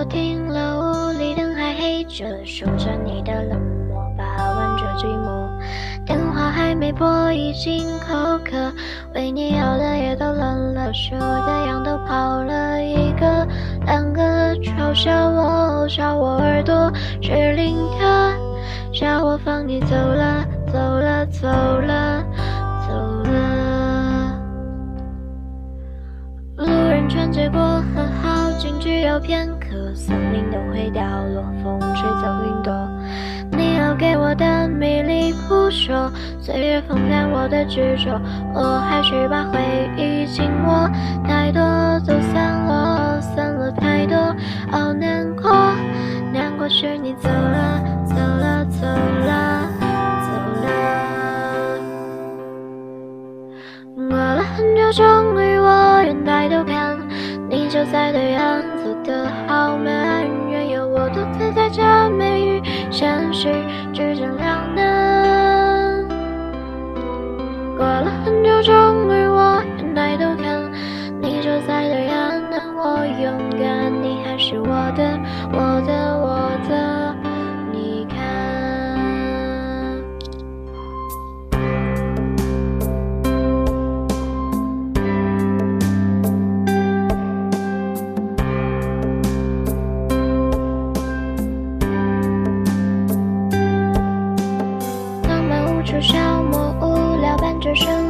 都停了，屋里灯还黑着，数着你的冷漠，把玩着寂寞。电话还没拨，已经口渴，为你熬的夜都冷了，说的羊都跑了一个两个，嘲笑我，笑我耳朵是灵的，叫我放你走了，走了，走了，走了。路人穿街过河，好景只有片刻，森林都会掉落，风吹走云朵。你要给我的迷离扑朔，岁月风干我的执着，我还是把回忆紧握。太多都散落，散了太多，好难过，难过是你走了，走了，走了，走了。过了很久，终于，就在对岸，走得好慢，任由我独自在假寐与现实之间两难。过了很久，终于我愿抬头看，你就在对岸，等我勇敢，你还是，我的，我的，无聊伴着生